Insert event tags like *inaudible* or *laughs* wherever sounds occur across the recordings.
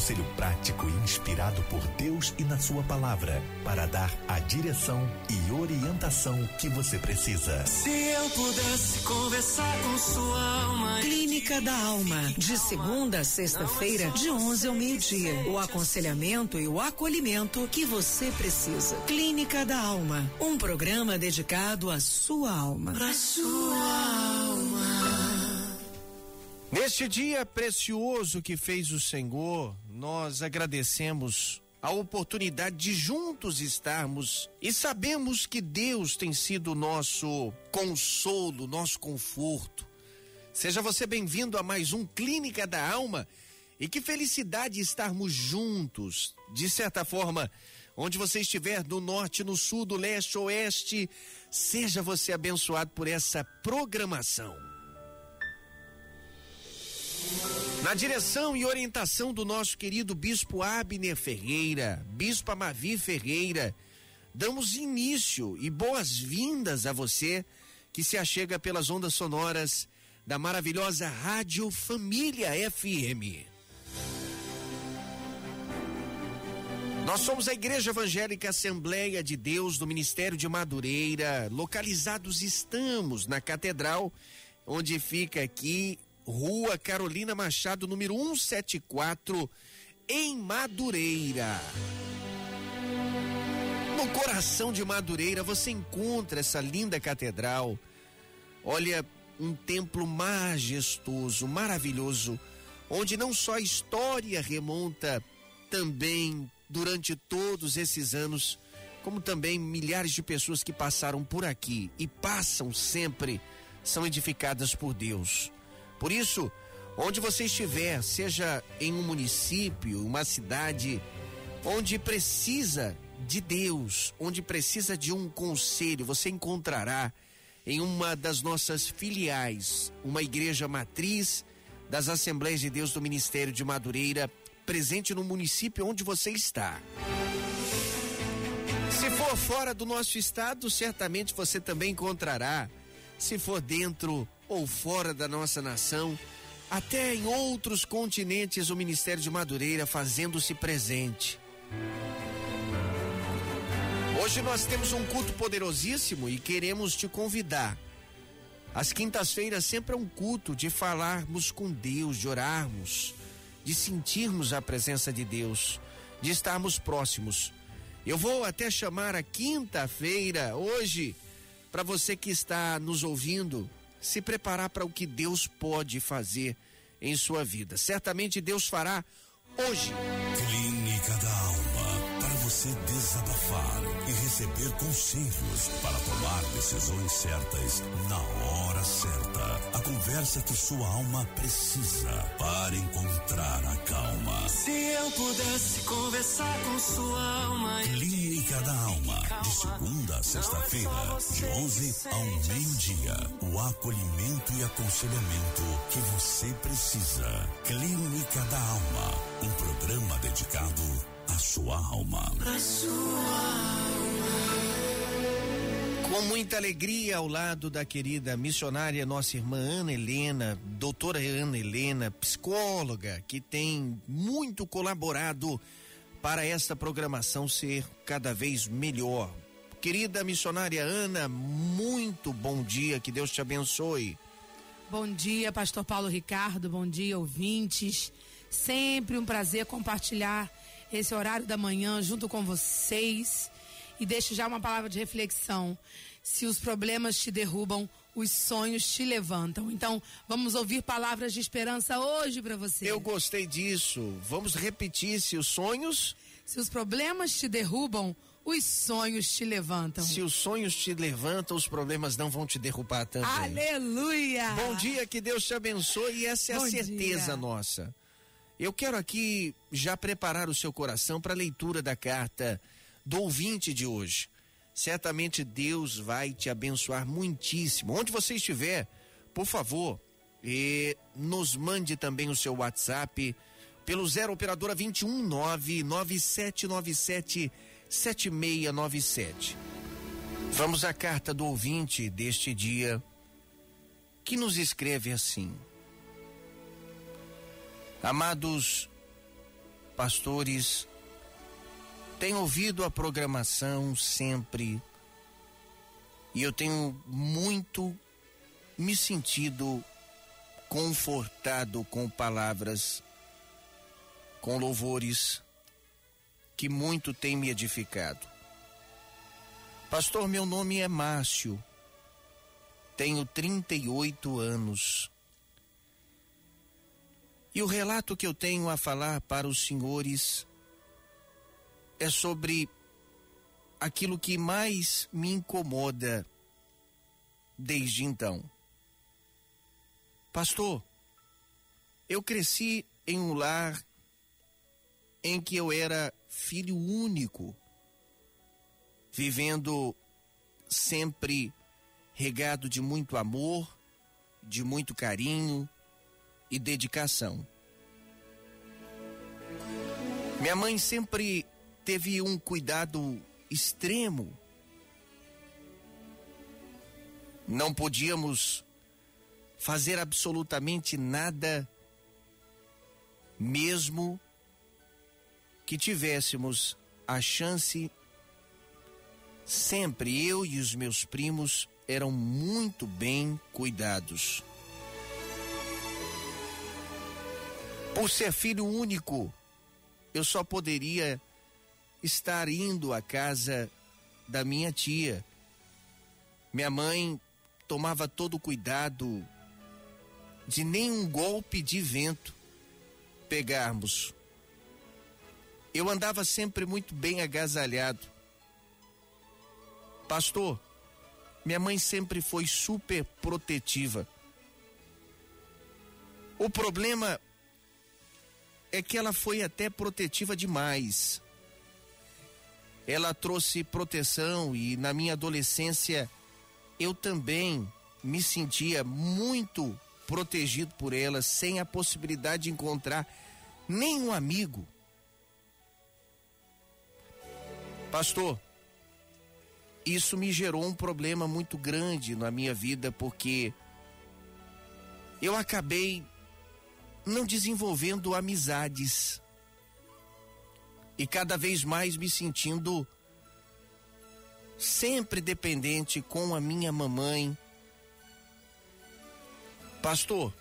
Conselho prático e inspirado por Deus e na Sua palavra para dar a direção e orientação que você precisa. Se eu pudesse conversar com sua alma. Clínica da Alma, de segunda a sexta-feira, de 11 ao meio-dia. O aconselhamento e o acolhimento que você precisa. Clínica da Alma, um programa dedicado à sua alma. Pra sua Neste dia precioso que fez o Senhor, nós agradecemos a oportunidade de juntos estarmos e sabemos que Deus tem sido nosso consolo, nosso conforto. Seja você bem-vindo a mais um Clínica da Alma e que felicidade estarmos juntos. De certa forma, onde você estiver, do norte, no sul, do leste, oeste, seja você abençoado por essa programação. Na direção e orientação do nosso querido Bispo Abner Ferreira, Bispo Amavi Ferreira, damos início e boas-vindas a você que se achega pelas ondas sonoras da maravilhosa Rádio Família FM. Nós somos a Igreja Evangélica Assembleia de Deus do Ministério de Madureira. Localizados estamos na Catedral, onde fica aqui Rua Carolina Machado, número 174, em Madureira. No coração de Madureira você encontra essa linda catedral. Olha, um templo majestoso, maravilhoso, onde não só a história remonta também durante todos esses anos, como também milhares de pessoas que passaram por aqui e passam sempre são edificadas por Deus. Por isso, onde você estiver, seja em um município, uma cidade, onde precisa de Deus, onde precisa de um conselho, você encontrará em uma das nossas filiais, uma igreja matriz das Assembleias de Deus do Ministério de Madureira, presente no município onde você está. Se for fora do nosso estado, certamente você também encontrará. Se for dentro ou fora da nossa nação, até em outros continentes o Ministério de Madureira fazendo-se presente. Hoje nós temos um culto poderosíssimo e queremos te convidar. As quintas-feiras sempre é um culto de falarmos com Deus, de orarmos, de sentirmos a presença de Deus, de estarmos próximos. Eu vou até chamar a quinta-feira, hoje, para você que está nos ouvindo, se preparar para o que Deus pode fazer em sua vida. Certamente Deus fará hoje. Clínica da Alma, você desabafar e receber conselhos para tomar decisões certas na hora certa. A conversa que sua alma precisa para encontrar a calma. Se eu pudesse conversar com sua alma. Clínica da Alma, de segunda a sexta-feira, de 11 ao meio-dia. O acolhimento e aconselhamento que você precisa. Clínica da Alma, um programa dedicado à sua alma. Pra sua alma. Com muita alegria ao lado da querida missionária nossa irmã Ana Helena, doutora Ana Helena, psicóloga, que tem muito colaborado para esta programação ser cada vez melhor. Querida missionária Ana, muito bom dia, que Deus te abençoe. Bom dia, Pastor Paulo Ricardo, bom dia, ouvintes. Sempre um prazer compartilhar esse horário da manhã junto com vocês. E deixo já uma palavra de reflexão. Se os problemas te derrubam, os sonhos te levantam. Então, vamos ouvir palavras de esperança hoje para você. Eu gostei disso. Vamos repetir se os sonhos. Se os problemas te derrubam, os sonhos te levantam. Se os sonhos te levantam, os problemas não vão te derrubar também. Aleluia! Bom dia, que Deus te abençoe e essa é Bom a certeza dia. nossa. Eu quero aqui já preparar o seu coração para a leitura da carta do ouvinte de hoje. Certamente Deus vai te abençoar muitíssimo. Onde você estiver, por favor, e nos mande também o seu WhatsApp pelo 0 operadora 219 9797 7697. Vamos à carta do ouvinte deste dia, que nos escreve assim: Amados pastores, tenho ouvido a programação sempre e eu tenho muito me sentido confortado com palavras, com louvores que muito tem me edificado. Pastor, meu nome é Márcio, tenho 38 anos. E o relato que eu tenho a falar para os senhores é sobre aquilo que mais me incomoda desde então. Pastor, eu cresci em um lar em que eu era filho único, vivendo sempre regado de muito amor, de muito carinho e dedicação. Minha mãe sempre teve um cuidado extremo. Não podíamos fazer absolutamente nada, mesmo que tivéssemos a chance. Sempre eu e os meus primos eram muito bem cuidados. Por ser filho único, eu só poderia estar indo à casa da minha tia. Minha mãe tomava todo o cuidado de nenhum golpe de vento pegarmos. Eu andava sempre muito bem agasalhado. Pastor, minha mãe sempre foi super protetiva. O problema é que ela foi até protetiva demais. Ela trouxe proteção e na minha adolescência eu também me sentia muito protegido por ela, sem a possibilidade de encontrar nenhum amigo. Pastor, isso me gerou um problema muito grande na minha vida, porque eu acabei não desenvolvendo amizades e cada vez mais me sentindo sempre dependente com a minha mamãe. Pastor,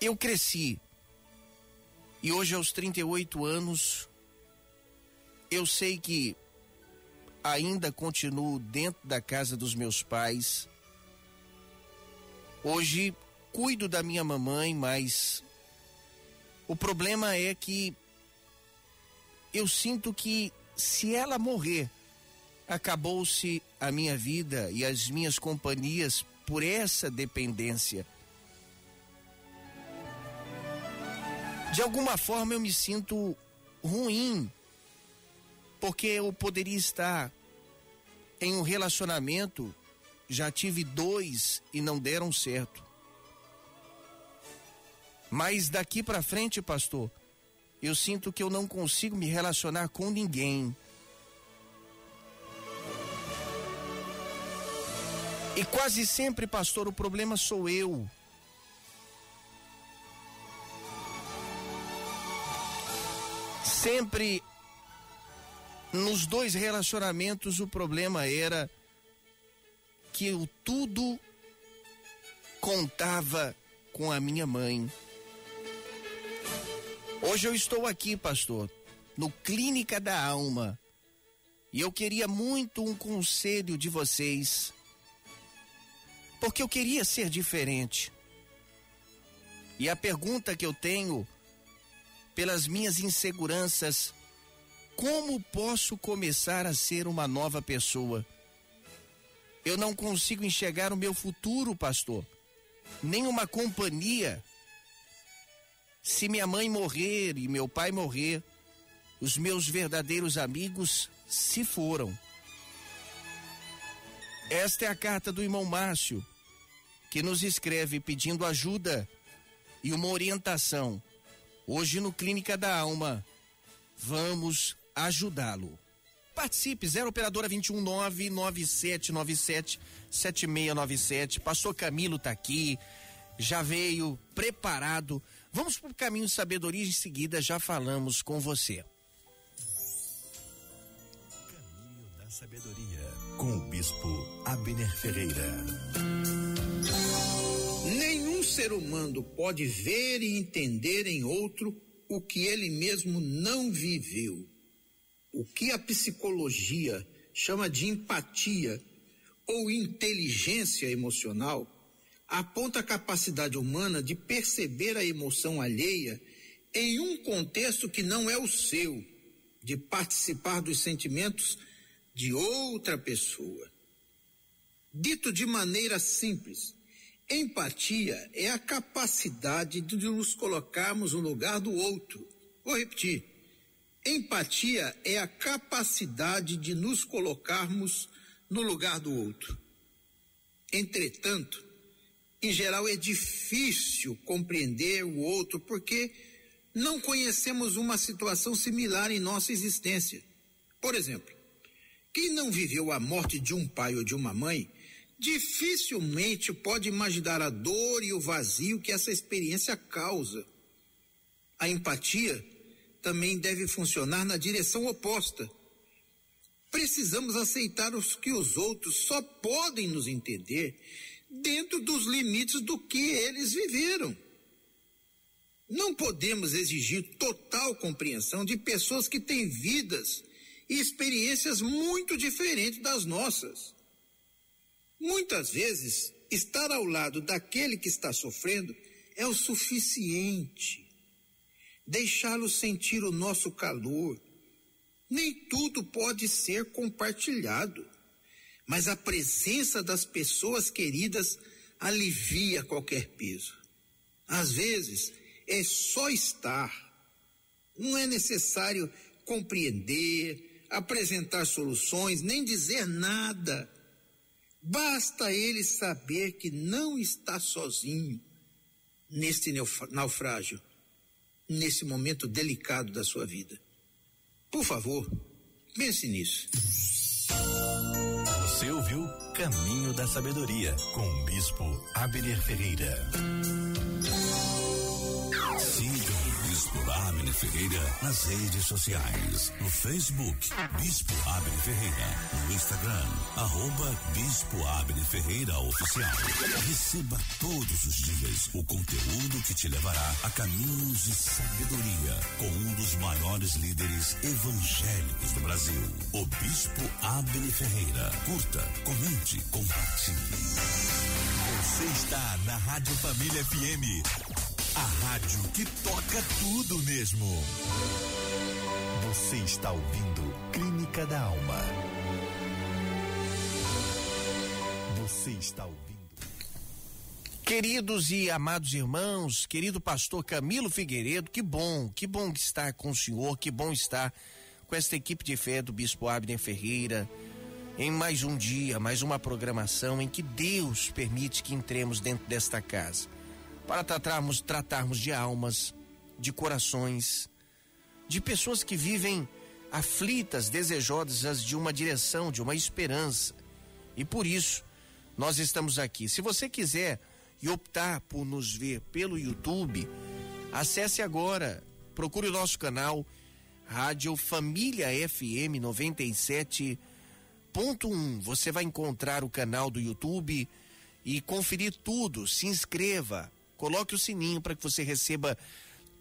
eu cresci e hoje aos 38 anos eu sei que ainda continuo dentro da casa dos meus pais. Hoje cuido da minha mamãe, mas o problema é que eu sinto que se ela morrer, acabou-se a minha vida e as minhas companhias por essa dependência. De alguma forma eu me sinto ruim, porque eu poderia estar em um relacionamento, já tive dois e não deram certo. Mas daqui para frente, pastor, eu sinto que eu não consigo me relacionar com ninguém. E quase sempre, pastor, o problema sou eu. Sempre nos dois relacionamentos o problema era que eu tudo contava com a minha mãe. Hoje eu estou aqui, pastor, no Clínica da Alma. E eu queria muito um conselho de vocês. Porque eu queria ser diferente. E a pergunta que eu tenho, pelas minhas inseguranças, como posso começar a ser uma nova pessoa? Eu não consigo enxergar o meu futuro, pastor. Nem uma companhia se minha mãe morrer e meu pai morrer, os meus verdadeiros amigos se foram. Esta é a carta do irmão Márcio, que nos escreve pedindo ajuda e uma orientação. Hoje no Clínica da Alma, vamos ajudá-lo. Participe, 0 operadora 219 9797 7697. Pastor Camilo tá aqui, já veio preparado. Vamos pro caminho de sabedoria e em seguida já falamos com você. Caminho da sabedoria com o bispo Abner Ferreira. Nenhum ser humano pode ver e entender em outro o que ele mesmo não viveu. O que a psicologia chama de empatia ou inteligência emocional aponta a capacidade humana de perceber a emoção alheia em um contexto que não é o seu, de participar dos sentimentos de outra pessoa. Dito de maneira simples, empatia é a capacidade de nos colocarmos no lugar do outro. Vou repetir. Empatia é a capacidade de nos colocarmos no lugar do outro. Entretanto, em geral é difícil compreender o outro porque não conhecemos uma situação similar em nossa existência. Por exemplo, quem não viveu a morte de um pai ou de uma mãe, dificilmente pode imaginar a dor e o vazio que essa experiência causa. A empatia também deve funcionar na direção oposta. Precisamos aceitar os que os outros só podem nos entender dentro dos limites do que eles viveram. Não podemos exigir total compreensão de pessoas que têm vidas e experiências muito diferentes das nossas. Muitas vezes, estar ao lado daquele que está sofrendo é o suficiente. Deixá-lo sentir o nosso calor. Nem tudo pode ser compartilhado, mas a presença das pessoas queridas alivia qualquer peso. Às vezes, é só estar. Não é necessário compreender, apresentar soluções, nem dizer nada. Basta ele saber que não está sozinho neste naufrágio, nesse momento delicado da sua vida. Por favor, pense nisso. Você ouviu Caminho da Sabedoria com o bispo Abner Ferreira. Bispo Abner Ferreira nas redes sociais. No Facebook, Bispo Abner Ferreira. No Instagram, arroba Bispo Abner Ferreira Oficial. Receba todos os dias o conteúdo que te levará a caminhos de sabedoria com um dos maiores líderes evangélicos do Brasil, o Bispo Abner Ferreira. Curta, comente, compartilhe. Você está na Rádio Família FM. A rádio que toca tudo mesmo. Você está ouvindo Clínica da Alma. Você está ouvindo. Queridos e amados irmãos, querido pastor Camilo Figueiredo, que bom, que bom estar com o senhor, que bom estar com esta equipe de fé do Bispo Abner Ferreira em mais um dia, mais uma programação em que Deus permite que entremos dentro desta casa para tratarmos, tratarmos de almas, de corações, de pessoas que vivem aflitas, desejosas de uma direção, de uma esperança. E por isso, nós estamos aqui. Se você quiser e optar por nos ver pelo YouTube, acesse agora, procure o nosso canal Rádio Família FM 97.1. Você vai encontrar o canal do YouTube e conferir tudo. Se inscreva, Coloque o sininho para que você receba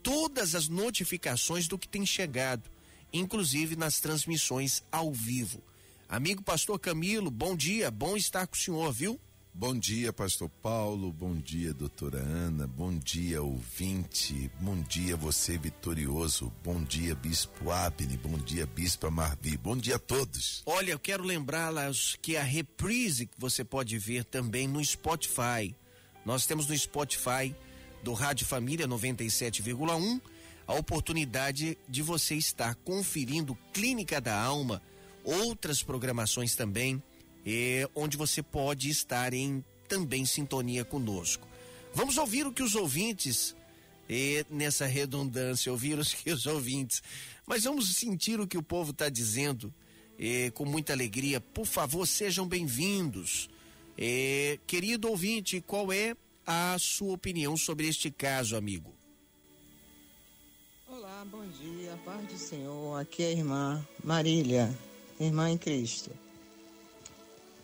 todas as notificações do que tem chegado, inclusive nas transmissões ao vivo. Amigo pastor Camilo, bom dia, bom estar com o senhor, viu? Bom dia, pastor Paulo, bom dia, doutora Ana, bom dia, ouvinte, bom dia, você vitorioso, bom dia, bispo Abne, bom dia, bispo Marvi, bom dia a todos. Olha, eu quero lembrá-las que a reprise que você pode ver também no Spotify, nós temos no Spotify do Rádio Família 97,1 a oportunidade de você estar conferindo Clínica da Alma, outras programações também, eh, onde você pode estar em também sintonia conosco. Vamos ouvir o que os ouvintes, eh, nessa redundância, ouvir os que os ouvintes, mas vamos sentir o que o povo está dizendo eh, com muita alegria. Por favor, sejam bem-vindos. Eh, querido ouvinte, qual é a sua opinião sobre este caso, amigo? Olá, bom dia, paz do Senhor. Aqui é a irmã Marília, irmã em Cristo.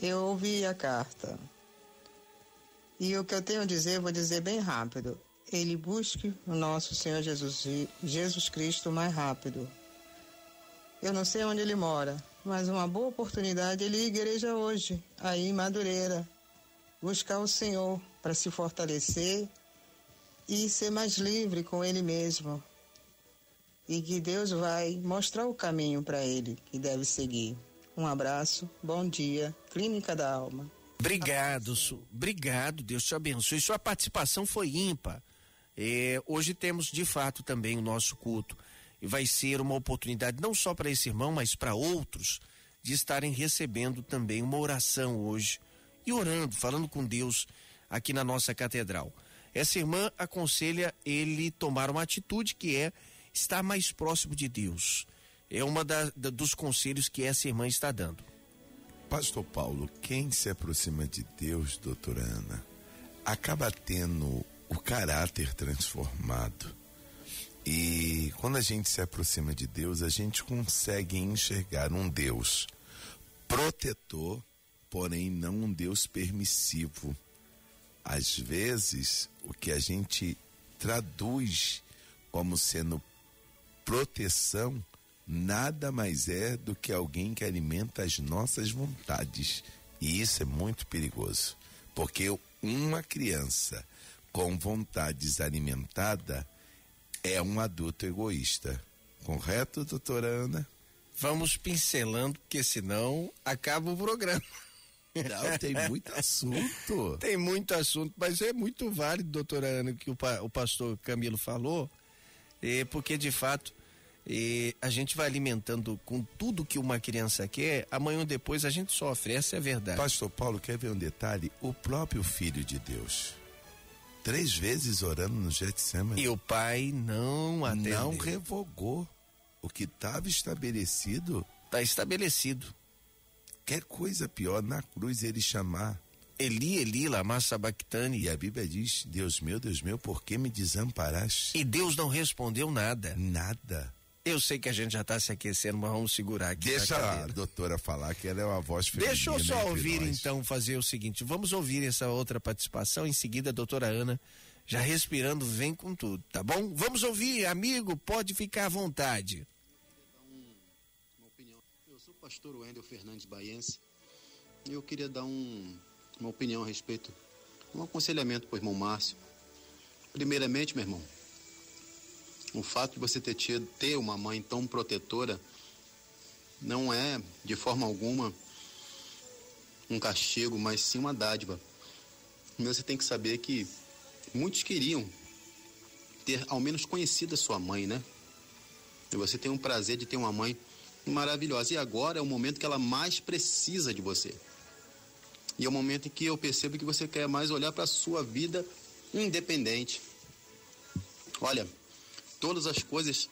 Eu ouvi a carta. E o que eu tenho a dizer, vou dizer bem rápido. Ele busque o nosso Senhor Jesus, Jesus Cristo mais rápido. Eu não sei onde ele mora, mas uma boa oportunidade ele ir à igreja hoje, aí em Madureira. Buscar o Senhor para se fortalecer e ser mais livre com ele mesmo. E que Deus vai mostrar o caminho para ele que deve seguir. Um abraço, bom dia, Clínica da Alma. Obrigado, Su. Obrigado, Deus te abençoe. Sua participação foi ímpar. É, hoje temos de fato também o nosso culto. Vai ser uma oportunidade não só para esse irmão, mas para outros, de estarem recebendo também uma oração hoje. E orando, falando com Deus aqui na nossa catedral. Essa irmã aconselha ele tomar uma atitude que é estar mais próximo de Deus. É uma da, da, dos conselhos que essa irmã está dando. Pastor Paulo, quem se aproxima de Deus, doutora Ana, acaba tendo o caráter transformado. E quando a gente se aproxima de Deus, a gente consegue enxergar um Deus protetor, porém não um Deus permissivo. Às vezes, o que a gente traduz como sendo proteção nada mais é do que alguém que alimenta as nossas vontades. E isso é muito perigoso, porque uma criança com vontades alimentada é um adulto egoísta. Correto, doutora Ana? Vamos pincelando, porque senão acaba o programa. Não, tem muito *laughs* assunto. tem muito assunto, mas é muito válido, doutora Ana, o que o, o pastor Camilo falou, é, porque de fato a gente vai alimentando com tudo que uma criança quer, amanhã ou depois a gente sofre, essa é a verdade. Pastor Paulo, quer ver um detalhe? O próprio Filho de Deus, três vezes orando no Getsemane. E o pai não atendeu. Não revogou o que estava estabelecido. Está estabelecido. Quer coisa pior na cruz ele chamar. Eli, Eli, lama sabachthani. E a Bíblia diz, Deus meu, Deus meu, por que me desamparaste? E Deus não respondeu nada. Nada. Eu sei que a gente já está se aquecendo, mas vamos segurar aqui. Deixa a doutora falar que ela é uma voz feminina. Deixa eu só ouvir nós. então, fazer o seguinte, vamos ouvir essa outra participação, em seguida a doutora Ana, já respirando, vem com tudo, tá bom? Vamos ouvir, amigo, pode ficar à vontade. Uma opinião. Eu sou o pastor Wendel Fernandes Baiense e eu queria dar um, uma opinião a respeito, um aconselhamento para o irmão Márcio. Primeiramente, meu irmão, o fato de você ter tido ter uma mãe tão protetora não é de forma alguma um castigo, mas sim uma dádiva. Você tem que saber que muitos queriam ter ao menos conhecido a sua mãe, né? E você tem um prazer de ter uma mãe maravilhosa. E agora é o momento que ela mais precisa de você. E é o momento em que eu percebo que você quer mais olhar para a sua vida independente. Olha, todas as coisas,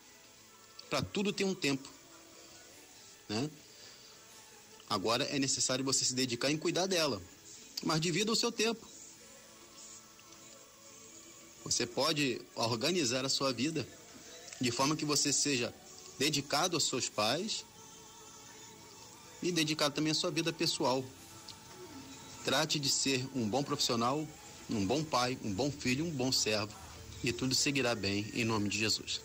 para tudo tem um tempo. Né? Agora é necessário você se dedicar em cuidar dela, mas divida o seu tempo. Você pode organizar a sua vida de forma que você seja dedicado aos seus pais e dedicado também à sua vida pessoal. Trate de ser um bom profissional, um bom pai, um bom filho, um bom servo e tudo seguirá bem em nome de Jesus.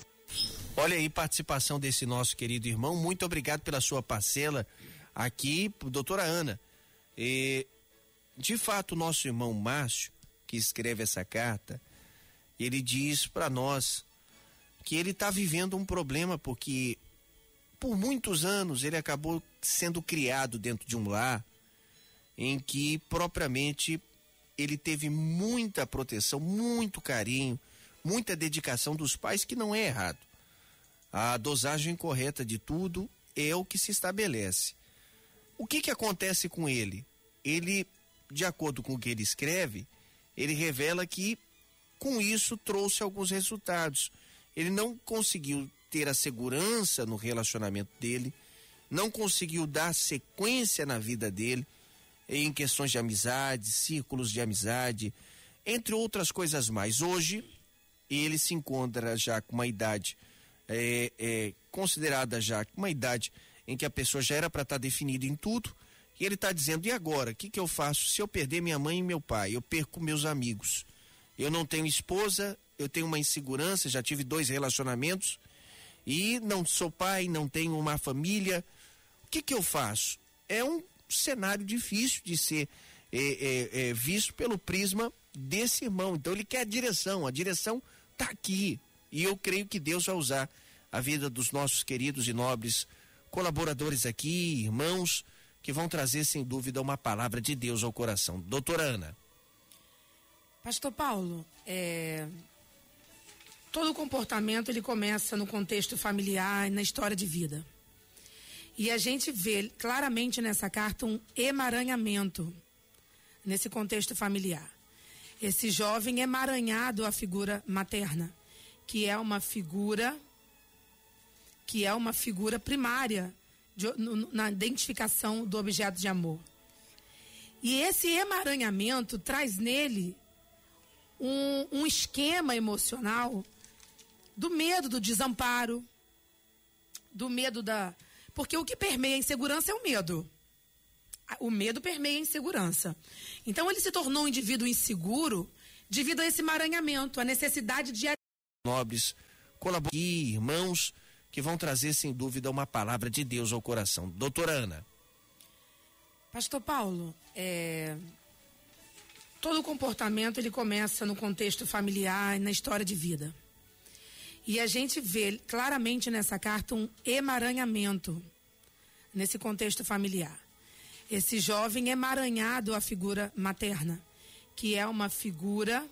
Olha aí, participação desse nosso querido irmão. Muito obrigado pela sua parcela aqui, doutora Ana. E, de fato, nosso irmão Márcio, que escreve essa carta, ele diz para nós que ele está vivendo um problema porque por muitos anos ele acabou sendo criado dentro de um lar em que propriamente ele teve muita proteção, muito carinho, muita dedicação dos pais, que não é errado. A dosagem correta de tudo é o que se estabelece. O que que acontece com ele? Ele, de acordo com o que ele escreve, ele revela que com isso trouxe alguns resultados. Ele não conseguiu ter a segurança no relacionamento dele, não conseguiu dar sequência na vida dele em questões de amizade, círculos de amizade, entre outras coisas mais. Hoje, ele se encontra já com uma idade é, é, considerada já uma idade em que a pessoa já era para estar tá definida em tudo, e ele está dizendo: e agora? O que, que eu faço se eu perder minha mãe e meu pai? Eu perco meus amigos. Eu não tenho esposa, eu tenho uma insegurança, já tive dois relacionamentos e não sou pai, não tenho uma família. O que, que eu faço? É um cenário difícil de ser é, é, é, visto pelo prisma desse irmão. Então ele quer a direção, a direção está aqui. E eu creio que Deus vai usar a vida dos nossos queridos e nobres colaboradores aqui, irmãos, que vão trazer sem dúvida uma palavra de Deus ao coração. Doutora Ana. Pastor Paulo, é... todo comportamento ele começa no contexto familiar e na história de vida. E a gente vê claramente nessa carta um emaranhamento nesse contexto familiar. Esse jovem emaranhado à figura materna, que é uma figura que é uma figura primária de, na identificação do objeto de amor. E esse emaranhamento traz nele um, um esquema emocional do medo do desamparo, do medo da. Porque o que permeia a insegurança é o medo. O medo permeia a insegurança. Então ele se tornou um indivíduo inseguro devido a esse emaranhamento, a necessidade de. Nobres, colaboradores, irmãos que vão trazer sem dúvida uma palavra de Deus ao coração. Doutora Ana. Pastor Paulo, é, todo comportamento ele começa no contexto familiar e na história de vida. E a gente vê claramente nessa carta um emaranhamento nesse contexto familiar. Esse jovem emaranhado à figura materna, que é uma figura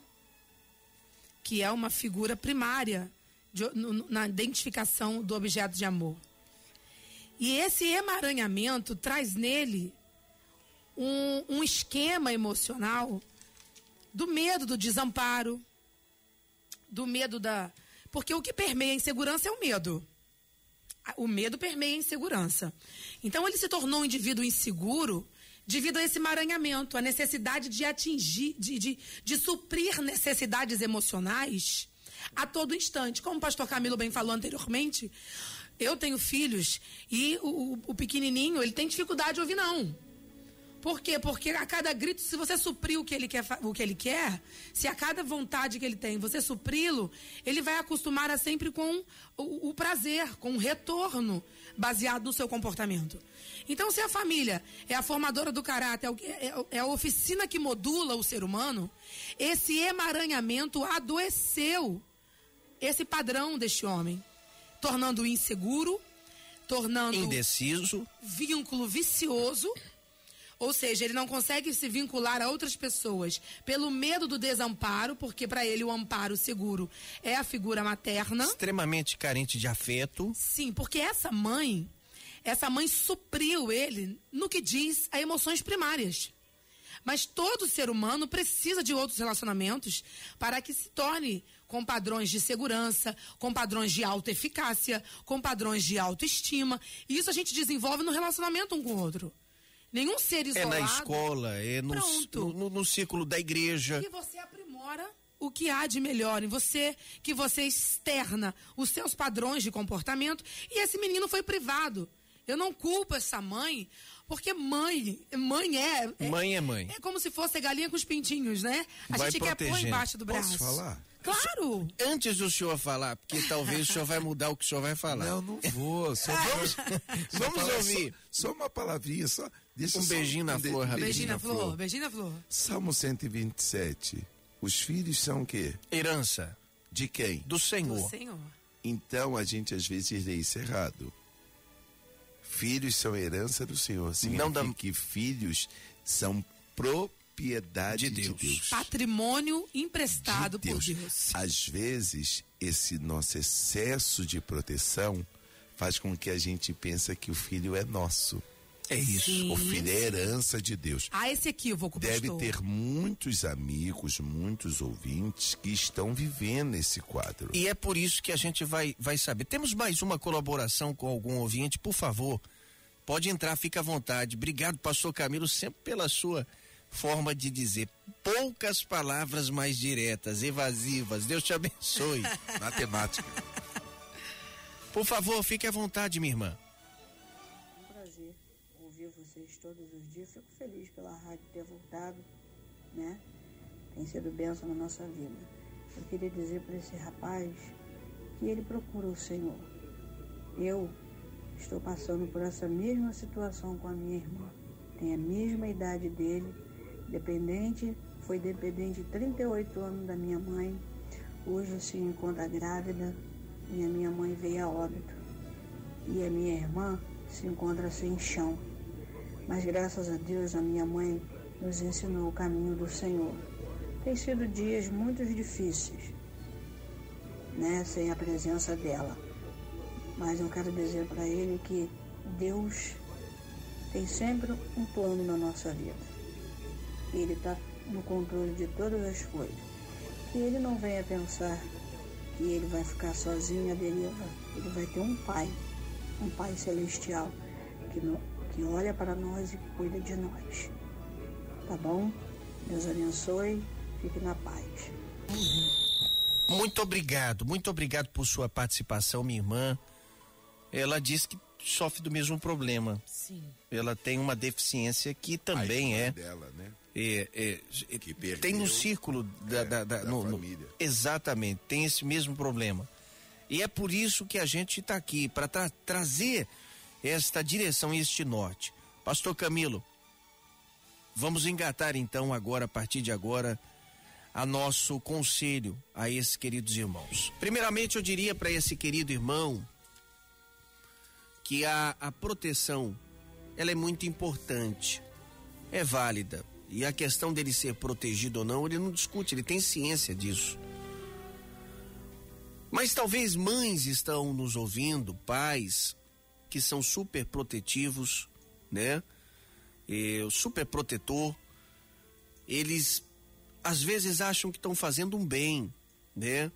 que é uma figura primária de, no, na identificação do objeto de amor. E esse emaranhamento traz nele um, um esquema emocional do medo do desamparo, do medo da. Porque o que permeia a insegurança é o medo. O medo permeia a insegurança. Então ele se tornou um indivíduo inseguro devido a esse emaranhamento, a necessidade de atingir, de, de, de suprir necessidades emocionais a todo instante. Como o pastor Camilo bem falou anteriormente, eu tenho filhos e o, o, pequenininho, ele tem dificuldade de ouvir não. Por quê? Porque a cada grito, se você suprir o que ele quer, o que ele quer, se a cada vontade que ele tem você supri-lo, ele vai acostumar a sempre com o, o, prazer, com o retorno baseado no seu comportamento. Então, se a família é a formadora do caráter, é, é, é a oficina que modula o ser humano, esse emaranhamento adoeceu esse padrão deste homem, tornando-o inseguro, tornando indeciso, vínculo vicioso ou seja, ele não consegue se vincular a outras pessoas pelo medo do desamparo, porque para ele o amparo seguro é a figura materna. Extremamente carente de afeto. Sim, porque essa mãe, essa mãe supriu ele no que diz a emoções primárias. Mas todo ser humano precisa de outros relacionamentos para que se torne com padrões de segurança, com padrões de autoeficácia, com padrões de autoestima. E isso a gente desenvolve no relacionamento um com o outro. Nenhum ser isolado. É na escola, é no, no, no, no círculo da igreja. Que você aprimora o que há de melhor em você, que você externa os seus padrões de comportamento. E esse menino foi privado. Eu não culpo essa mãe, porque mãe, mãe é, é Mãe é mãe. É como se fosse galinha com os pintinhos, né? A Vai gente protegendo. quer pôr embaixo do braço. Posso falar? Claro! Antes do senhor falar, porque talvez o senhor vai mudar o que o senhor vai falar. Não, não vou. Só vamos vamos ouvir. Só, só, uma palavrinha, só. Deixa um beijinho na flor, rapidinho. Beijinho na flor, beijinho na flor. Salmo 127. Os filhos são o quê? Herança. De quem? Do Senhor. Do Senhor. Então a gente às vezes lê isso errado. Filhos são herança do Senhor. Significa Não dá... que filhos são propriedade de Deus. de Deus. Patrimônio emprestado de Deus. por Deus. Às vezes, esse nosso excesso de proteção faz com que a gente pense que o filho é nosso. É isso. Sim. O filho é herança de Deus. Há esse equívoco, Deve pastor. ter muitos amigos, muitos ouvintes que estão vivendo esse quadro. E é por isso que a gente vai, vai saber. Temos mais uma colaboração com algum ouvinte, por favor. Pode entrar, fica à vontade. Obrigado, pastor Camilo, sempre pela sua forma de dizer. Poucas palavras mais diretas, evasivas. Deus te abençoe. *laughs* Matemática. Por favor, fique à vontade, minha irmã. É um prazer ouvir vocês todos os dias. Fico feliz pela rádio ter voltado, né? Tem sido bênção na nossa vida. Eu queria dizer para esse rapaz que ele procura o Senhor. Eu estou passando por essa mesma situação com a minha irmã. Tem a mesma idade dele, dependente, foi dependente 38 anos da minha mãe. Hoje se encontra grávida e a minha mãe veio a óbito. E a minha irmã se encontra sem chão. Mas graças a Deus a minha mãe nos ensinou o caminho do Senhor. Tem sido dias muito difíceis, né, sem a presença dela. Mas eu quero dizer para ele que Deus tem sempre um plano na nossa vida. Ele está no controle de todas as coisas. Que ele não venha pensar que ele vai ficar sozinho à deriva. Ele vai ter um pai, um pai celestial, que, que olha para nós e cuida de nós. Tá bom? Deus abençoe. Fique na paz. Muito obrigado, muito obrigado por sua participação, minha irmã. Ela diz que sofre do mesmo problema. Sim. Ela tem uma deficiência que também é, dela, né? é, é, é, Que perdeu, tem no círculo da, é, da, da- da no- no- família. exatamente, tem esse mesmo problema. E é por isso que a gente está aqui para trazer esta direção, este norte. Pastor Camilo, vamos engatar então agora, a partir de agora, a nosso conselho a esses queridos irmãos. Primeiramente, eu diria para esse querido irmão que a, a proteção ela é muito importante, é válida. E a questão dele ser protegido ou não, ele não discute, ele tem ciência disso. Mas talvez mães estão nos ouvindo, pais que são super protetivos, né? E, super protetor, eles às vezes acham que estão fazendo um bem, né?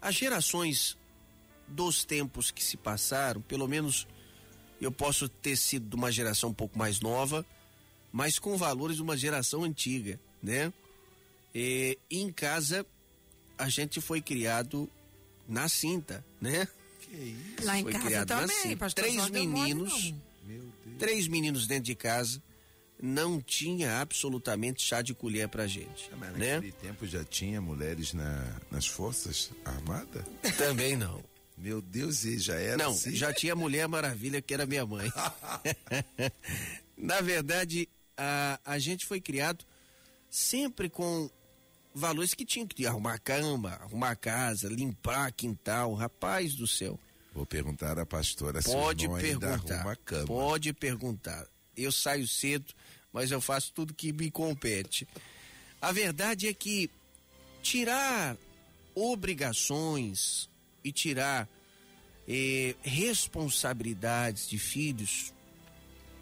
As gerações dos tempos que se passaram, pelo menos eu posso ter sido de uma geração um pouco mais nova, mas com valores de uma geração antiga, né? E, em casa a gente foi criado na cinta, né? Lá em Foi casa criado na também, cinta. pastor Três mole, meninos, três meninos dentro de casa, não tinha absolutamente chá de colher pra gente, Mas né? naquele tempo já tinha mulheres na, nas forças armadas? Também não. Meu Deus, e já era Não, assim? já tinha Mulher Maravilha, que era minha mãe. *laughs* Na verdade, a, a gente foi criado sempre com valores que tinham que arrumar a cama, arrumar a casa, limpar quintal. Rapaz do céu. Vou perguntar à pastora se Pode ainda perguntar. cama. Pode perguntar. Eu saio cedo, mas eu faço tudo que me compete. A verdade é que tirar obrigações e tirar eh, responsabilidades de filhos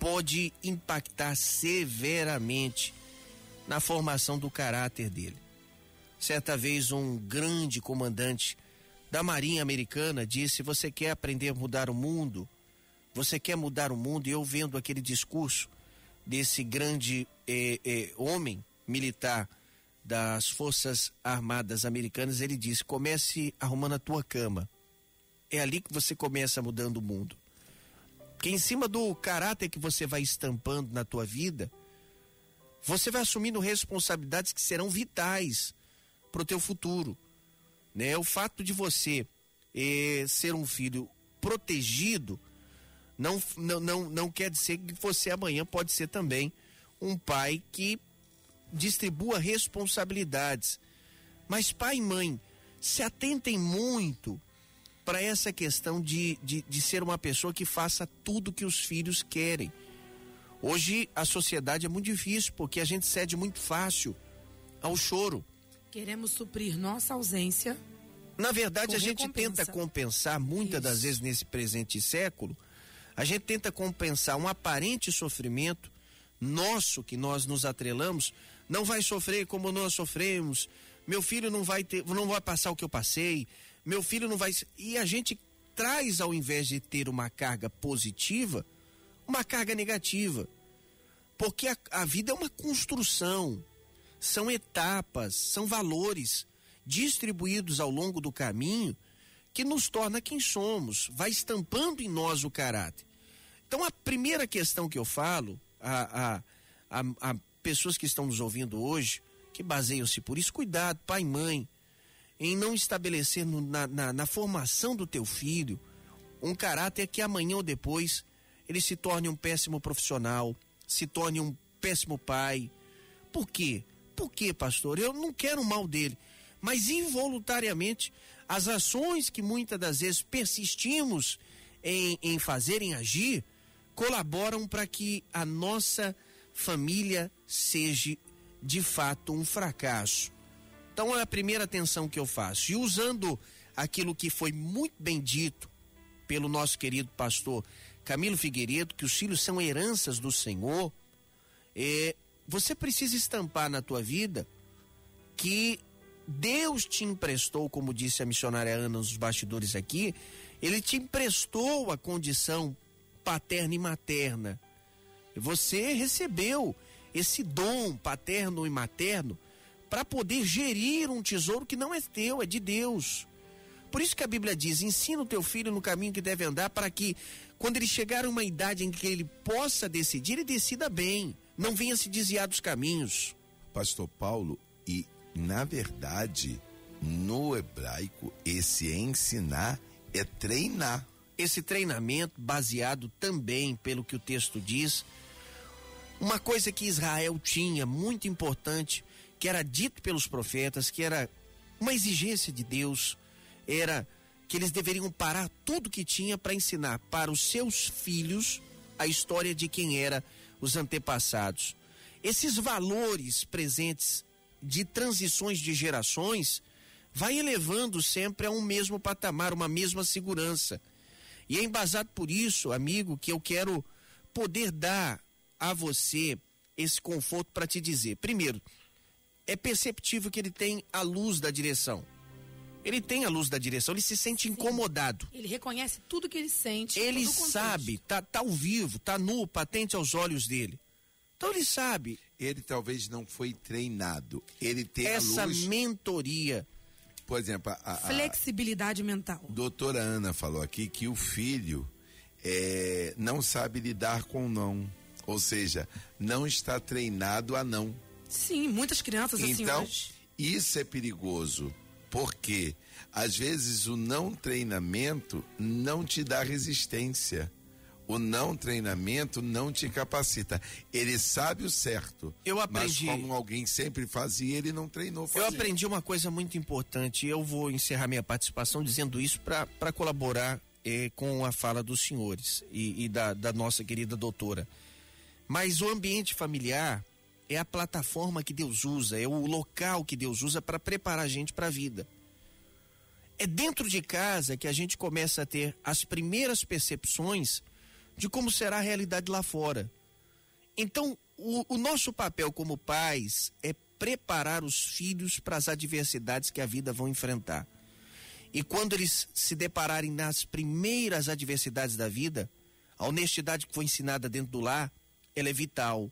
pode impactar severamente na formação do caráter dele. Certa vez um grande comandante da Marinha Americana disse: "Você quer aprender a mudar o mundo? Você quer mudar o mundo?" E eu vendo aquele discurso desse grande eh, eh, homem militar das Forças Armadas Americanas, ele disse: "Comece arrumando a tua cama. É ali que você começa mudando o mundo." Que em cima do caráter que você vai estampando na tua vida, você vai assumindo responsabilidades que serão vitais para o teu futuro. Né? O fato de você eh, ser um filho protegido não, não, não, não quer dizer que você amanhã pode ser também um pai que distribua responsabilidades. Mas pai e mãe, se atentem muito para essa questão de, de, de ser uma pessoa que faça tudo que os filhos querem. Hoje a sociedade é muito difícil porque a gente cede muito fácil ao choro. Queremos suprir nossa ausência. Na verdade, a gente recompensa. tenta compensar muitas das Isso. vezes nesse presente século, a gente tenta compensar um aparente sofrimento nosso que nós nos atrelamos, não vai sofrer como nós sofremos. Meu filho não vai ter, não vai passar o que eu passei. Meu filho não vai, e a gente traz ao invés de ter uma carga positiva, uma carga negativa. Porque a, a vida é uma construção, são etapas, são valores distribuídos ao longo do caminho que nos torna quem somos, vai estampando em nós o caráter. Então, a primeira questão que eu falo a, a, a, a pessoas que estão nos ouvindo hoje, que baseiam-se por isso, cuidado, pai e mãe, em não estabelecer no, na, na, na formação do teu filho um caráter que amanhã ou depois ele se torne um péssimo profissional, se torne um péssimo pai. Por quê? Por quê, pastor? Eu não quero o mal dele, mas involuntariamente as ações que muitas das vezes persistimos em, em fazer, em agir, colaboram para que a nossa família seja de fato um fracasso. Então é a primeira atenção que eu faço. E usando aquilo que foi muito bem dito pelo nosso querido pastor Camilo Figueiredo, que os filhos são heranças do Senhor, é, você precisa estampar na tua vida que Deus te emprestou, como disse a missionária Ana nos bastidores aqui, ele te emprestou a condição paterna e materna. Você recebeu esse dom paterno e materno para poder gerir um tesouro que não é teu, é de Deus. Por isso que a Bíblia diz: ensina o teu filho no caminho que deve andar, para que, quando ele chegar a uma idade em que ele possa decidir, ele decida bem, não venha se desviar dos caminhos. Pastor Paulo, e na verdade, no hebraico, esse ensinar é treinar. Esse treinamento, baseado também pelo que o texto diz, uma coisa que Israel tinha muito importante, que era dito pelos profetas, que era uma exigência de Deus, era que eles deveriam parar tudo que tinha para ensinar para os seus filhos a história de quem era os antepassados. Esses valores presentes de transições de gerações vai elevando sempre a um mesmo patamar, uma mesma segurança. E é embasado por isso, amigo, que eu quero poder dar a você esse conforto para te dizer. Primeiro, é perceptível que ele tem a luz da direção. Ele tem a luz da direção, ele se sente Sim. incomodado. Ele reconhece tudo que ele sente. Ele sabe, tá, tá ao vivo, tá nu, patente aos olhos dele. Então ele sabe. Ele talvez não foi treinado. Ele tem essa luz... mentoria. Por exemplo, a, a flexibilidade mental. Doutora Ana falou aqui que o filho é, não sabe lidar com não. Ou seja, não está treinado a não. Sim, muitas crianças então, assim hoje. Isso é perigoso, porque às vezes o não treinamento não te dá resistência. O não treinamento não te capacita. Ele sabe o certo. Eu aprendi. Mas como alguém sempre fazia, ele não treinou. Fazia. Eu aprendi uma coisa muito importante. Eu vou encerrar minha participação dizendo isso para colaborar eh, com a fala dos senhores e, e da, da nossa querida doutora. Mas o ambiente familiar é a plataforma que Deus usa, é o local que Deus usa para preparar a gente para a vida. É dentro de casa que a gente começa a ter as primeiras percepções de como será a realidade lá fora. Então, o, o nosso papel como pais é preparar os filhos para as adversidades que a vida vão enfrentar. E quando eles se depararem nas primeiras adversidades da vida, a honestidade que foi ensinada dentro do lar ela é vital.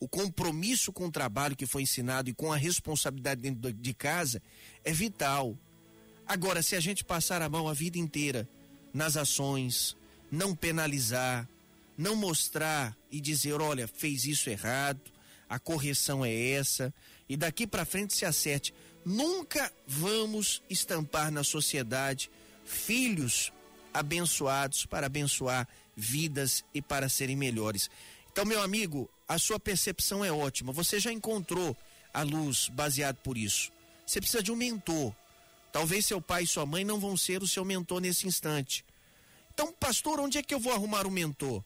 O compromisso com o trabalho que foi ensinado e com a responsabilidade dentro de casa é vital. Agora, se a gente passar a mão a vida inteira nas ações, não penalizar, não mostrar e dizer, olha, fez isso errado, a correção é essa, e daqui para frente se acerte. Nunca vamos estampar na sociedade filhos abençoados para abençoar vidas e para serem melhores. Então, meu amigo, a sua percepção é ótima. Você já encontrou a luz baseado por isso. Você precisa de um mentor. Talvez seu pai e sua mãe não vão ser o seu mentor nesse instante. Então, pastor, onde é que eu vou arrumar um mentor?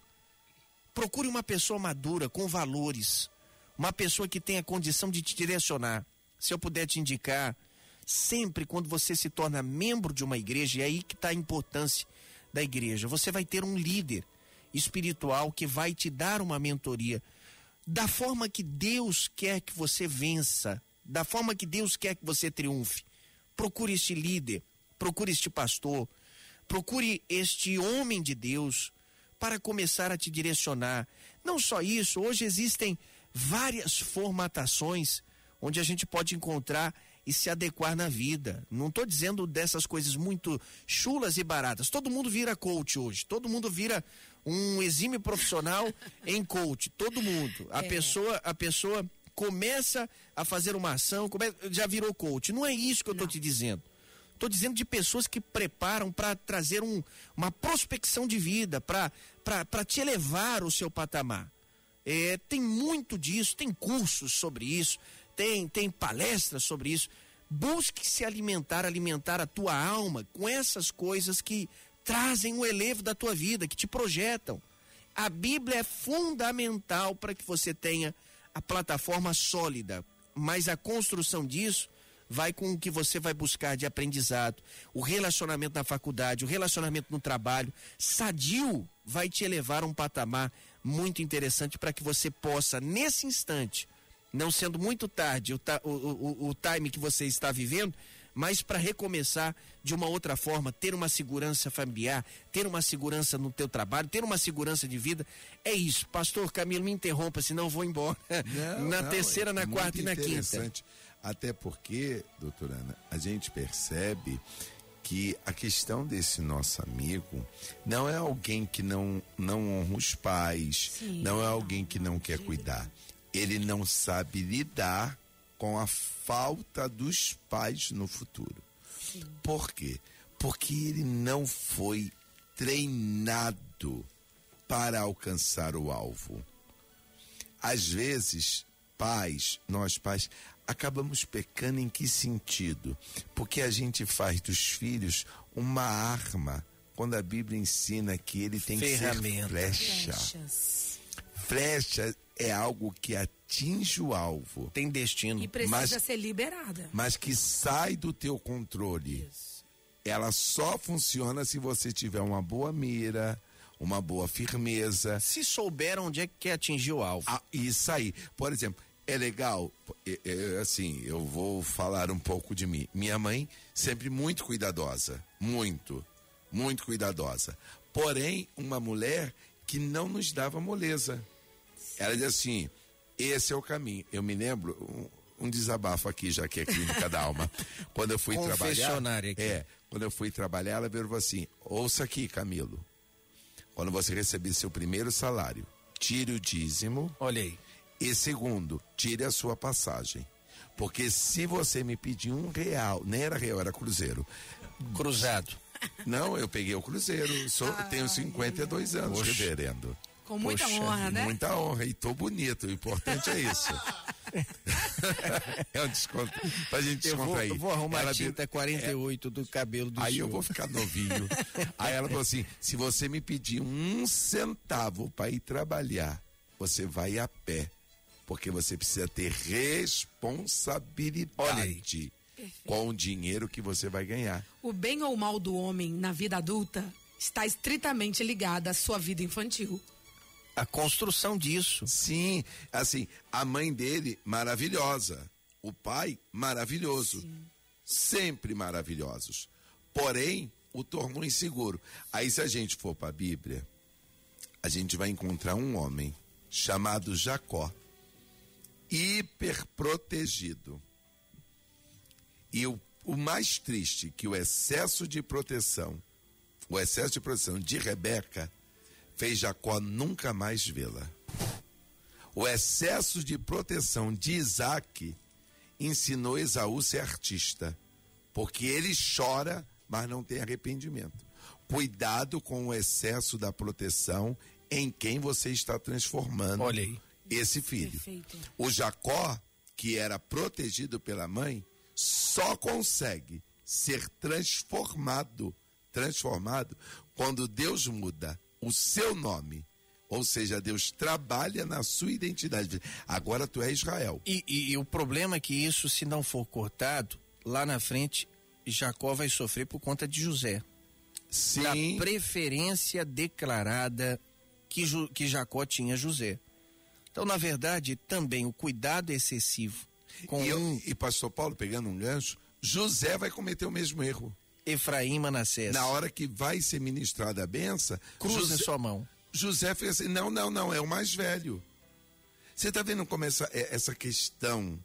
Procure uma pessoa madura, com valores. Uma pessoa que tenha condição de te direcionar. Se eu puder te indicar, sempre quando você se torna membro de uma igreja, e é aí que está a importância da igreja, você vai ter um líder espiritual que vai te dar uma mentoria da forma que Deus quer que você vença, da forma que Deus quer que você triunfe. Procure este líder, procure este pastor, procure este homem de Deus, para começar a te direcionar. Não só isso, hoje existem várias formatações onde a gente pode encontrar e se adequar na vida. Não estou dizendo dessas coisas muito chulas e baratas. Todo mundo vira coach hoje. Todo mundo vira um exímio profissional em coach. Todo mundo. A é. pessoa, a pessoa começa a fazer uma ação, já virou coach. Não é isso que eu estou te dizendo. Estou dizendo de pessoas que preparam para trazer um, uma prospecção de vida, para te elevar o seu patamar. É, tem muito disso, tem cursos sobre isso, tem, tem palestras sobre isso. Busque se alimentar, alimentar a tua alma com essas coisas que trazem o elevo da tua vida, que te projetam. A Bíblia é fundamental para que você tenha a plataforma sólida, mas a construção disso vai com o que você vai buscar de aprendizado, o relacionamento na faculdade, o relacionamento no trabalho. Sadio vai te elevar a um patamar muito interessante para que você possa, nesse instante, não sendo muito tarde o, o, o, o time que você está vivendo, mas para recomeçar de uma outra forma, ter uma segurança familiar, ter uma segurança no teu trabalho, ter uma segurança de vida. É isso. Pastor Camilo, me interrompa, senão eu vou embora. Não, *laughs* na não, terceira, é na quarta e na quinta. Até porque, doutora Ana, a gente percebe que a questão desse nosso amigo não é alguém que não, não honra os pais, Sim, não é alguém que não quer cuidar ele não sabe lidar com a falta dos pais no futuro. Sim. Por quê? Porque ele não foi treinado para alcançar o alvo. Às vezes, pais, nós pais, acabamos pecando em que sentido? Porque a gente faz dos filhos uma arma, quando a Bíblia ensina que ele tem que ser flecha. Flechas. Flecha é algo que atinge o alvo. Tem destino. E precisa mas, ser liberada. Mas que sai do teu controle. Isso. Ela só funciona se você tiver uma boa mira, uma boa firmeza. Se souber onde é que quer atingir o alvo. Ah, isso aí. Por exemplo, é legal, é, é, assim, eu vou falar um pouco de mim. Minha mãe sempre muito cuidadosa, muito, muito cuidadosa. Porém, uma mulher que não nos dava moleza. Ela diz assim: esse é o caminho. Eu me lembro, um, um desabafo aqui, já que é clínica da alma. *laughs* Quando eu fui trabalhar. Aqui. É, quando eu fui trabalhar, ela falou assim: ouça aqui, Camilo. Quando você receber seu primeiro salário, tire o dízimo. Olhei. E segundo, tire a sua passagem. Porque se você me pedir um real, nem era real, era cruzeiro. Cruzado. Não, eu peguei o cruzeiro. Sou, ah, *laughs* tenho 52 anos, Oxe. reverendo. Com muita Poxa, honra, né? Muita honra. E tô bonito. O importante é isso. *laughs* é um desconto. Pra gente descontrair. Eu vou, vou arrumar ela a tinta de... 48 é, do cabelo do Aí senhor. eu vou ficar novinho. *laughs* aí ela falou assim: se você me pedir um centavo para ir trabalhar, você vai a pé. Porque você precisa ter responsabilidade com o dinheiro que você vai ganhar. O bem ou o mal do homem na vida adulta está estritamente ligado à sua vida infantil a construção disso. Sim, assim, a mãe dele maravilhosa, o pai maravilhoso, Sim. sempre maravilhosos. Porém, o tornou inseguro. Aí se a gente for para a Bíblia, a gente vai encontrar um homem chamado Jacó, hiperprotegido. E o, o mais triste que o excesso de proteção, o excesso de proteção de Rebeca fez Jacó nunca mais vê-la. O excesso de proteção de Isaac ensinou Esaú a ser artista, porque ele chora, mas não tem arrependimento. Cuidado com o excesso da proteção em quem você está transformando esse filho. Perfeito. O Jacó, que era protegido pela mãe, só consegue ser transformado, transformado quando Deus muda o seu nome. Ou seja, Deus trabalha na sua identidade. Agora tu é Israel. E, e, e, o problema é que isso, se não for cortado, lá na frente, Jacó vai sofrer por conta de José. Sim. Da preferência declarada que, que Jacó tinha a José. Então, na verdade, também o cuidado excessivo com e, um... e pastor Paulo, pegando um gancho, José vai cometer o mesmo erro. Efraim Manassés. Na hora que vai ser ministrada a benção, cruza José, sua mão. José fez assim: não, não, não, é o mais velho. Você está vendo como essa, é, essa questão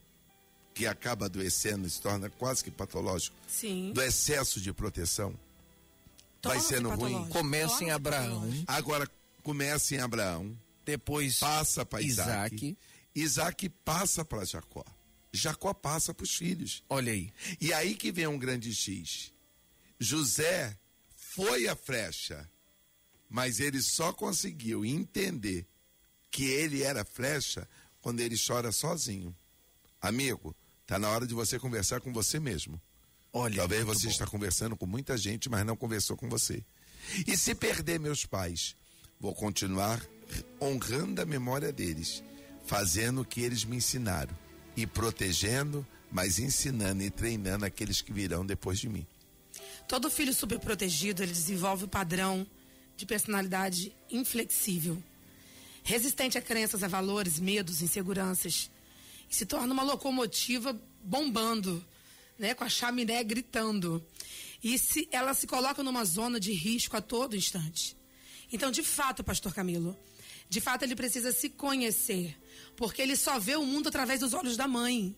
que acaba adoecendo se torna quase que patológico? Sim. Do excesso de proteção? Vai sendo ruim? Começa em Abraão. Agora, começa em Abraão. Depois passa para Isaac. Isaac. Isaac passa para Jacó. Jacó passa para os filhos. Olha aí. E aí que vem um grande X. José foi a flecha, mas ele só conseguiu entender que ele era flecha quando ele chora sozinho. Amigo, tá na hora de você conversar com você mesmo. Olha, talvez você bom. está conversando com muita gente, mas não conversou com você. E se perder meus pais, vou continuar honrando a memória deles, fazendo o que eles me ensinaram e protegendo, mas ensinando e treinando aqueles que virão depois de mim. Todo filho superprotegido, ele desenvolve o padrão de personalidade inflexível, resistente a crenças, a valores, medos, inseguranças, e se torna uma locomotiva bombando, né, com a chaminé gritando. E se ela se coloca numa zona de risco a todo instante. Então, de fato, pastor Camilo, de fato ele precisa se conhecer, porque ele só vê o mundo através dos olhos da mãe.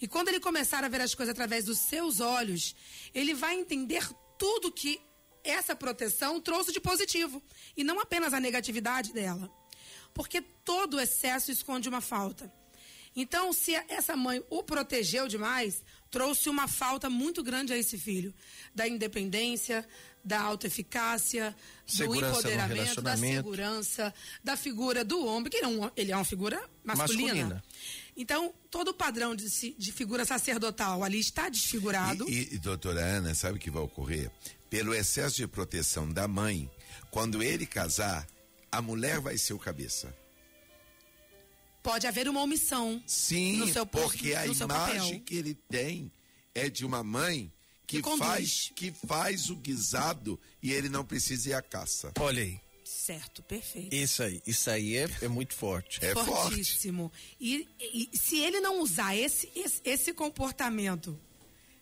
E quando ele começar a ver as coisas através dos seus olhos, ele vai entender tudo que essa proteção trouxe de positivo e não apenas a negatividade dela. Porque todo excesso esconde uma falta. Então, se essa mãe o protegeu demais, trouxe uma falta muito grande a esse filho, da independência, da autoeficácia, do empoderamento, da segurança, da figura do homem, que ele é, um- ele é uma figura masculina. Masculina. Então, todo o padrão de, se- de figura sacerdotal ali está desfigurado. E, e, doutora Ana, sabe o que vai ocorrer? Pelo excesso de proteção da mãe, quando ele casar, a mulher vai ser o cabeça. Pode haver uma omissão. Sim, no seu, porque a no seu imagem papel. que ele tem é de uma mãe que, Que faz que faz o guisado e ele não precisa ir à caça. Olha aí. Certo, perfeito. Isso aí. Isso aí é, é muito forte. É forte. Fortíssimo. E, e se ele não usar esse, esse, esse comportamento,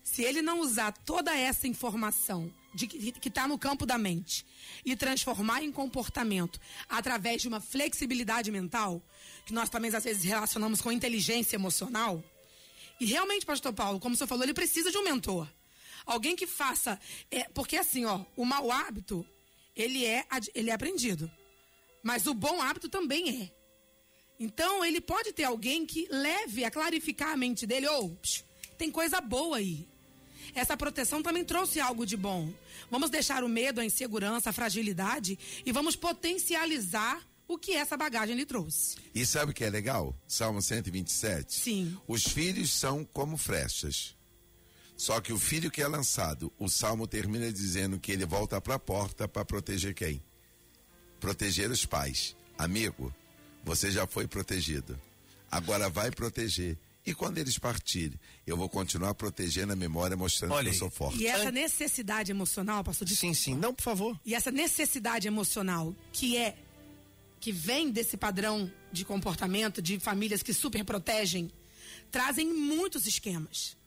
se ele não usar toda essa informação de que está no campo da mente e transformar em comportamento através de uma flexibilidade mental, que nós também às vezes relacionamos com inteligência emocional, e realmente, pastor Paulo, como o senhor falou, ele precisa de um mentor. Alguém que faça. É, porque assim, ó, o mau hábito, ele é, ele é aprendido. Mas o bom hábito também é. Então, ele pode ter alguém que leve a clarificar a mente dele, ou tem coisa boa aí. Essa proteção também trouxe algo de bom. Vamos deixar o medo, a insegurança, a fragilidade e vamos potencializar o que essa bagagem lhe trouxe. E sabe o que é legal? Salmo 127. Sim. Os filhos são como flechas. Só que o filho que é lançado, o salmo termina dizendo que ele volta para a porta para proteger quem? Proteger os pais. Amigo, você já foi protegido. Agora vai proteger. E quando eles partirem, eu vou continuar protegendo a memória, mostrando Olha que eu sou forte. E essa necessidade emocional, pastor, Sim, sim. Não, por favor. E essa necessidade emocional que é que vem desse padrão de comportamento de famílias que super protegem, trazem muitos esquemas.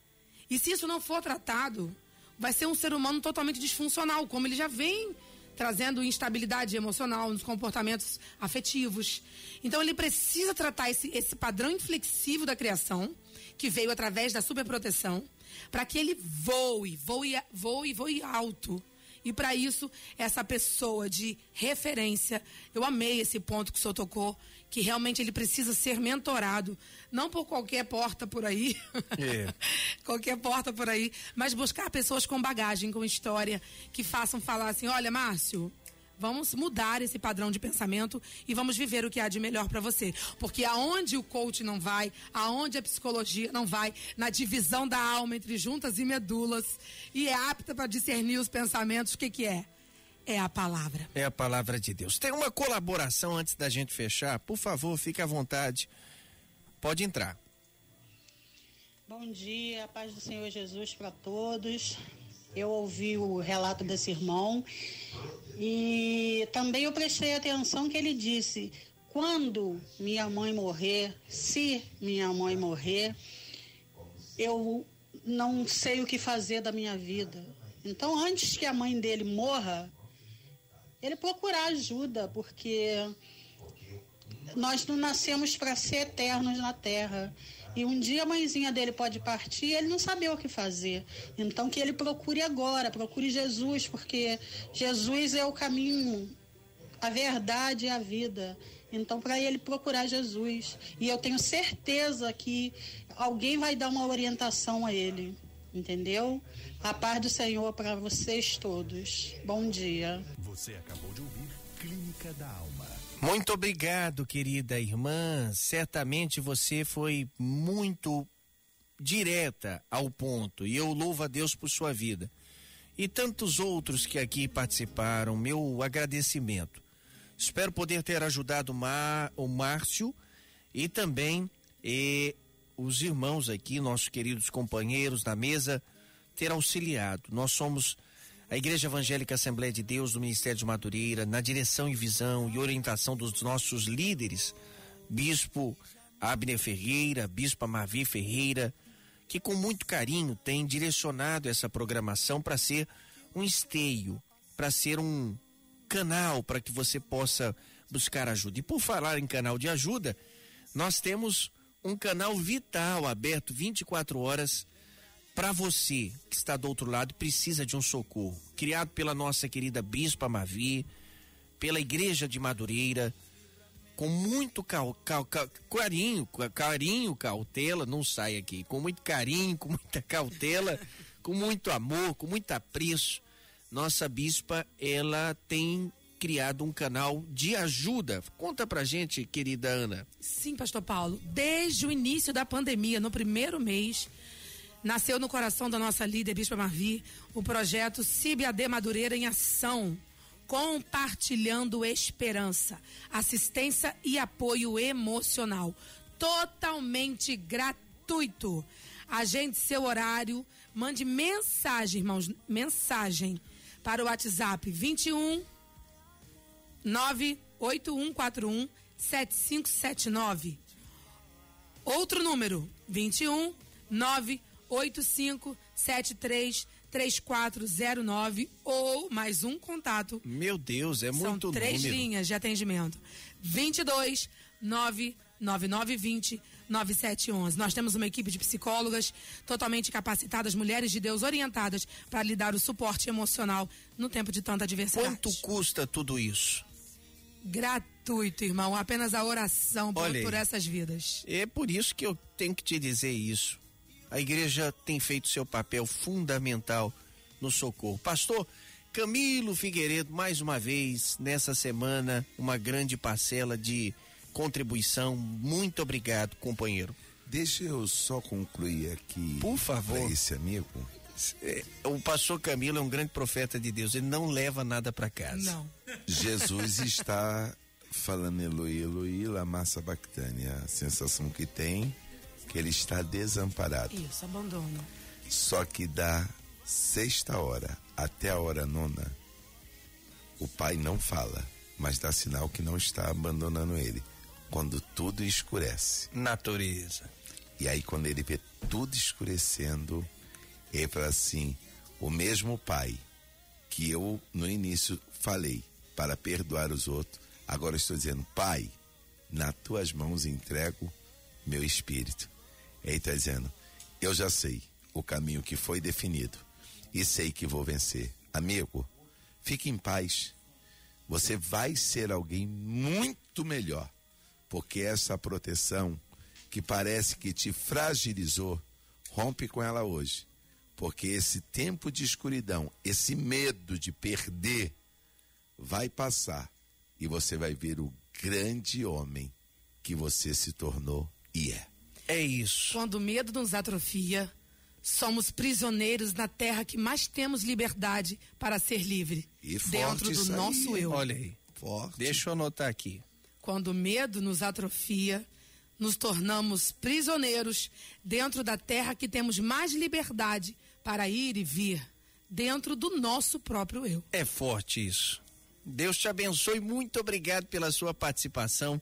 E se isso não for tratado, vai ser um ser humano totalmente disfuncional, como ele já vem trazendo instabilidade emocional nos comportamentos afetivos. Então ele precisa tratar esse, esse padrão inflexível da criação, que veio através da superproteção, para que ele voe, voe, voe, voe alto. E para isso, essa pessoa de referência, eu amei esse ponto que o senhor tocou, que realmente ele precisa ser mentorado, não por qualquer porta por aí, É. *laughs* qualquer porta por aí, mas buscar pessoas com bagagem, com história, que façam falar assim: olha, Márcio. Vamos mudar esse padrão de pensamento e vamos viver o que há de melhor para você. Porque aonde o coach não vai, aonde a psicologia não vai, na divisão da alma entre juntas e medulas, e é apta para discernir os pensamentos, o que, que é? É a palavra. É a palavra de Deus. Tem uma colaboração antes da gente fechar? Por favor, fique à vontade. Pode entrar. Bom dia, a paz do Senhor Jesus para todos. Eu ouvi o relato desse irmão e também eu prestei atenção que ele disse: quando minha mãe morrer, se minha mãe morrer, eu não sei o que fazer da minha vida. Então, antes que a mãe dele morra, ele procurar ajuda, porque nós não nascemos para ser eternos na terra. E um dia a mãezinha dele pode partir, ele não saber o que fazer. Então que ele procure agora, procure Jesus, porque Jesus é o caminho, a verdade e a vida. Então para ele procurar Jesus. E eu tenho certeza que alguém vai dar uma orientação a ele. Entendeu? A paz do Senhor para vocês todos. Bom dia. Você acabou de ouvir Clínica da Alma. Muito obrigado, querida irmã. Certamente você foi muito direta ao ponto e eu louvo a Deus por sua vida. E tantos outros que aqui participaram, meu agradecimento. Espero poder ter ajudado o Márcio e também eh, os irmãos aqui, nossos queridos companheiros na mesa, ter auxiliado. Nós somos a Igreja Evangélica Assembleia de Deus do Ministério de Madureira, na direção e visão e orientação dos nossos líderes, Bispo Abner Ferreira, Bispo Marvi Ferreira, que com muito carinho tem direcionado essa programação para ser um esteio, para ser um canal para que você possa buscar ajuda. E por falar em canal de ajuda, nós temos um canal vital aberto 24 horas para você que está do outro lado precisa de um socorro. Criado pela nossa querida Bispa Mavi, pela Igreja de Madureira, com muito cal, cal, cal, carinho, carinho, cautela, não sai aqui, com muito carinho, com muita cautela, *laughs* com muito amor, com muito apreço. Nossa bispa, ela tem criado um canal de ajuda. Conta pra gente, querida Ana. Sim, pastor Paulo, desde o início da pandemia, no primeiro mês, nasceu no coração da nossa líder, Bispa Marvi, o projeto CIBAD Madureira em Ação, compartilhando esperança, assistência e apoio emocional, totalmente gratuito. Agende seu horário, mande mensagem, irmãos, mensagem para o WhatsApp 21 98141 7579. Outro número, 21 981 85733409 ou mais um contato. Meu Deus, é muito São três número. linhas de atendimento. 22 99920 9711. Nós temos uma equipe de psicólogas totalmente capacitadas, mulheres de Deus orientadas para lhe dar o suporte emocional no tempo de tanta adversidade. Quanto custa tudo isso? Gratuito, irmão. Apenas a oração por, por essas vidas. É por isso que eu tenho que te dizer isso a igreja tem feito seu papel fundamental no socorro. Pastor Camilo Figueiredo, mais uma vez, nessa semana, uma grande parcela de contribuição. Muito obrigado, companheiro. Deixa eu só concluir aqui. Por favor. Esse amigo. É, o pastor Camilo é um grande profeta de Deus, ele não leva nada para casa. Não. Jesus está falando Eloi, Eloi, la massa bactânia. A sensação que tem que ele está desamparado. Isso, abandono. Só que da sexta hora até a hora nona, o pai não fala, mas dá sinal que não está abandonando ele. Quando tudo escurece. Natureza. E aí, quando ele vê tudo escurecendo, ele fala assim: o mesmo pai que eu no início falei para perdoar os outros, agora estou dizendo, pai, nas tuas mãos entrego meu espírito. Ele está dizendo: Eu já sei o caminho que foi definido e sei que vou vencer. Amigo, fique em paz. Você vai ser alguém muito melhor, porque essa proteção que parece que te fragilizou, rompe com ela hoje. Porque esse tempo de escuridão, esse medo de perder, vai passar e você vai ver o grande homem que você se tornou e é. É isso. Quando o medo nos atrofia, somos prisioneiros na terra que mais temos liberdade para ser livre. E dentro do nosso aí. eu. Olha aí. Forte. Deixa eu anotar aqui. Quando o medo nos atrofia, nos tornamos prisioneiros dentro da terra que temos mais liberdade para ir e vir, dentro do nosso próprio eu. É forte isso. Deus te abençoe, muito obrigado pela sua participação.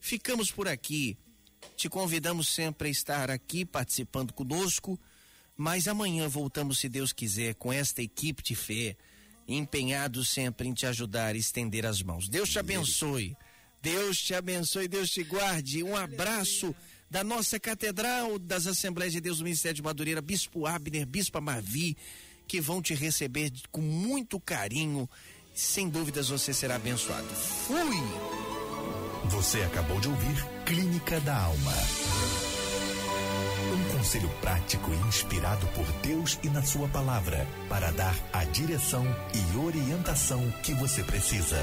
Ficamos por aqui. Te convidamos sempre a estar aqui participando conosco, mas amanhã voltamos, se Deus quiser, com esta equipe de fé empenhados sempre em te ajudar e estender as mãos. Deus te abençoe. Deus te abençoe, Deus te guarde. Um abraço da nossa Catedral das Assembleias de Deus do Ministério de Madureira, Bispo Abner, Bispo Marvi, que vão te receber com muito carinho. Sem dúvidas você será abençoado. Fui! Você acabou de ouvir Clínica da Alma. Um conselho prático e inspirado por Deus e na Sua palavra para dar a direção e orientação que você precisa.